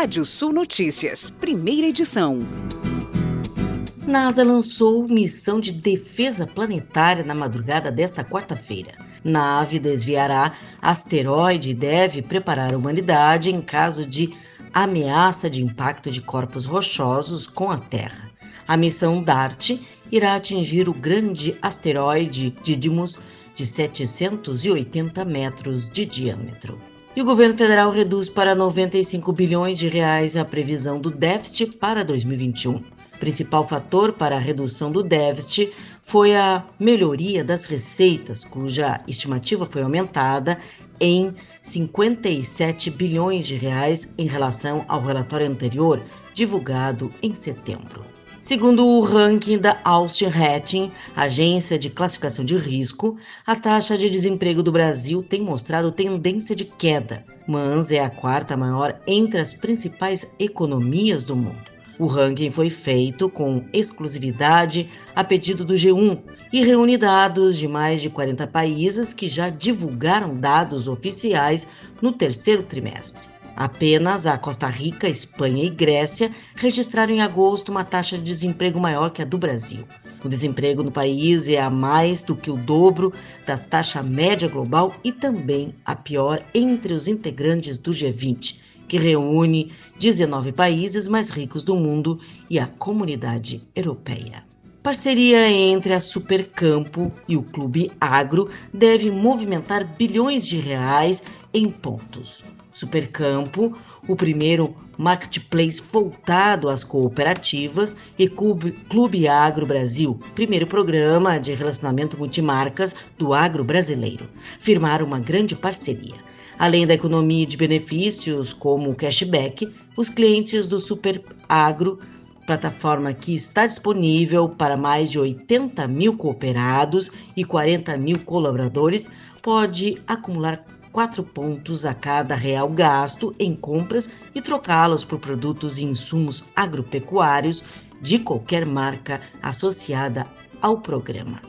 Rádio Sul Notícias, primeira edição. NASA lançou missão de defesa planetária na madrugada desta quarta-feira. Nave desviará asteroide e deve preparar a humanidade em caso de ameaça de impacto de corpos rochosos com a Terra. A missão DART irá atingir o grande asteroide Didymos de 780 metros de diâmetro. E o governo federal reduz para 95 bilhões de reais a previsão do déficit para 2021. Principal fator para a redução do déficit foi a melhoria das receitas, cuja estimativa foi aumentada em 57 bilhões de reais em relação ao relatório anterior, divulgado em setembro. Segundo o ranking da Austin Hatching, agência de classificação de risco, a taxa de desemprego do Brasil tem mostrado tendência de queda, mas é a quarta maior entre as principais economias do mundo. O ranking foi feito com exclusividade a pedido do G1 e reúne dados de mais de 40 países que já divulgaram dados oficiais no terceiro trimestre. Apenas a Costa Rica, Espanha e Grécia registraram em agosto uma taxa de desemprego maior que a do Brasil. O desemprego no país é a mais do que o dobro da taxa média global e também a pior entre os integrantes do G20, que reúne 19 países mais ricos do mundo e a comunidade europeia. Parceria entre a Supercampo e o Clube Agro deve movimentar bilhões de reais em pontos. Supercampo, o primeiro marketplace voltado às cooperativas, e Clube, Agro Brasil, primeiro programa de relacionamento multimarcas do agro brasileiro, firmaram uma grande parceria. Além da economia de benefícios como o cashback, os clientes do Super Agro plataforma que está disponível para mais de 80 mil cooperados e 40 mil colaboradores, pode acumular quatro pontos a cada real gasto em compras e trocá-los por produtos e insumos agropecuários de qualquer marca associada ao programa.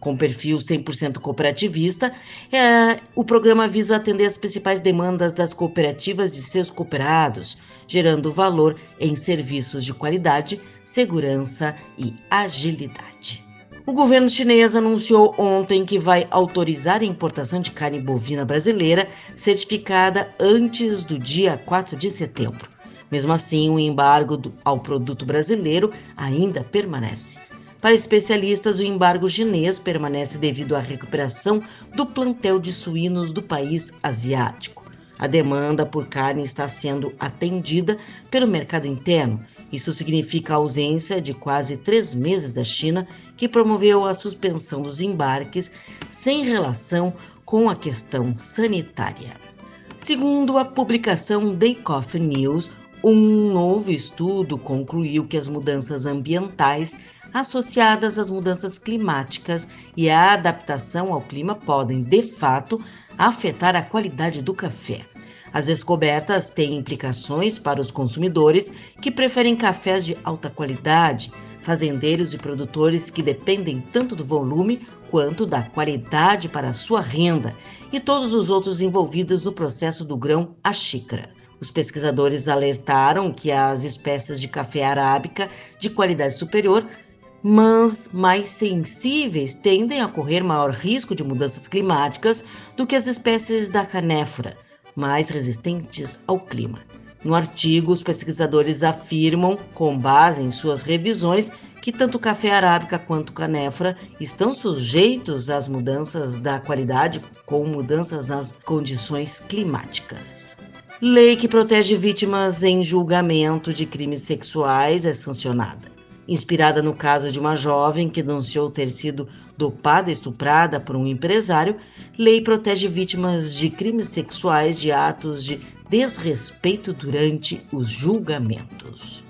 Com perfil 100% cooperativista, é, o programa visa atender as principais demandas das cooperativas de seus cooperados, gerando valor em serviços de qualidade, segurança e agilidade. O governo chinês anunciou ontem que vai autorizar a importação de carne bovina brasileira certificada antes do dia 4 de setembro. Mesmo assim, o embargo ao produto brasileiro ainda permanece. Para especialistas, o embargo chinês permanece devido à recuperação do plantel de suínos do país asiático. A demanda por carne está sendo atendida pelo mercado interno isso significa a ausência de quase três meses da China, que promoveu a suspensão dos embarques sem relação com a questão sanitária. Segundo a publicação The Coffee News, um novo estudo concluiu que as mudanças ambientais associadas às mudanças climáticas e à adaptação ao clima podem, de fato, afetar a qualidade do café. As descobertas têm implicações para os consumidores que preferem cafés de alta qualidade, fazendeiros e produtores que dependem tanto do volume quanto da qualidade para a sua renda, e todos os outros envolvidos no processo do grão à xícara. Os pesquisadores alertaram que as espécies de café arábica de qualidade superior mas mais sensíveis tendem a correr maior risco de mudanças climáticas do que as espécies da canéfora, mais resistentes ao clima. No artigo, os pesquisadores afirmam, com base em suas revisões, que tanto café arábica quanto o canéfora estão sujeitos às mudanças da qualidade com mudanças nas condições climáticas. Lei que protege vítimas em julgamento de crimes sexuais é sancionada inspirada no caso de uma jovem que denunciou ter sido dopada e estuprada por um empresário, lei protege vítimas de crimes sexuais de atos de desrespeito durante os julgamentos.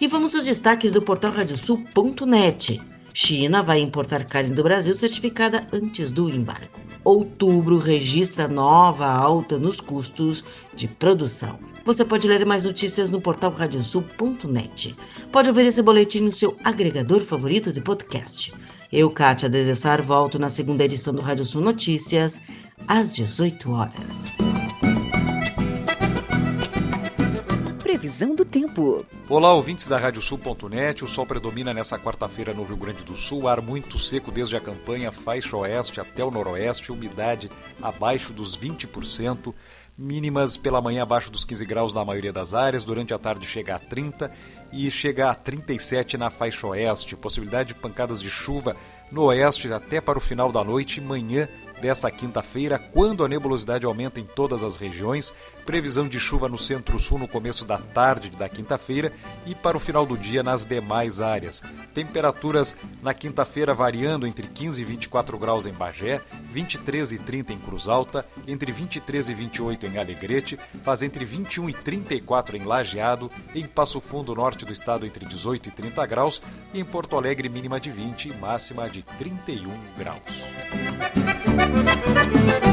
E vamos aos destaques do portal radiosul.net. China vai importar carne do Brasil certificada antes do embargo. Outubro registra nova alta nos custos de produção. Você pode ler mais notícias no portal radiosul.net. Pode ouvir esse boletim no seu agregador favorito de podcast. Eu, Kátia Desessar, volto na segunda edição do Rádio Sul Notícias, às 18 horas. Previsão do tempo. Olá, ouvintes da Radiosul.net. O sol predomina nessa quarta-feira no Rio Grande do Sul. Ar muito seco desde a campanha, faixa oeste até o noroeste, umidade abaixo dos 20%. Mínimas pela manhã abaixo dos 15 graus na maioria das áreas, durante a tarde chega a 30 e chega a 37 na faixa oeste. Possibilidade de pancadas de chuva no oeste até para o final da noite e manhã dessa quinta-feira, quando a nebulosidade aumenta em todas as regiões, previsão de chuva no centro-sul no começo da tarde da quinta-feira e para o final do dia nas demais áreas. Temperaturas na quinta-feira variando entre 15 e 24 graus em Bagé, 23 e 30 em Cruz Alta, entre 23 e 28 em Alegrete, faz entre 21 e 34 em Lajeado, em Passo Fundo, norte do estado, entre 18 e 30 graus, e em Porto Alegre, mínima de 20 e máxima de 31 graus. Thank you.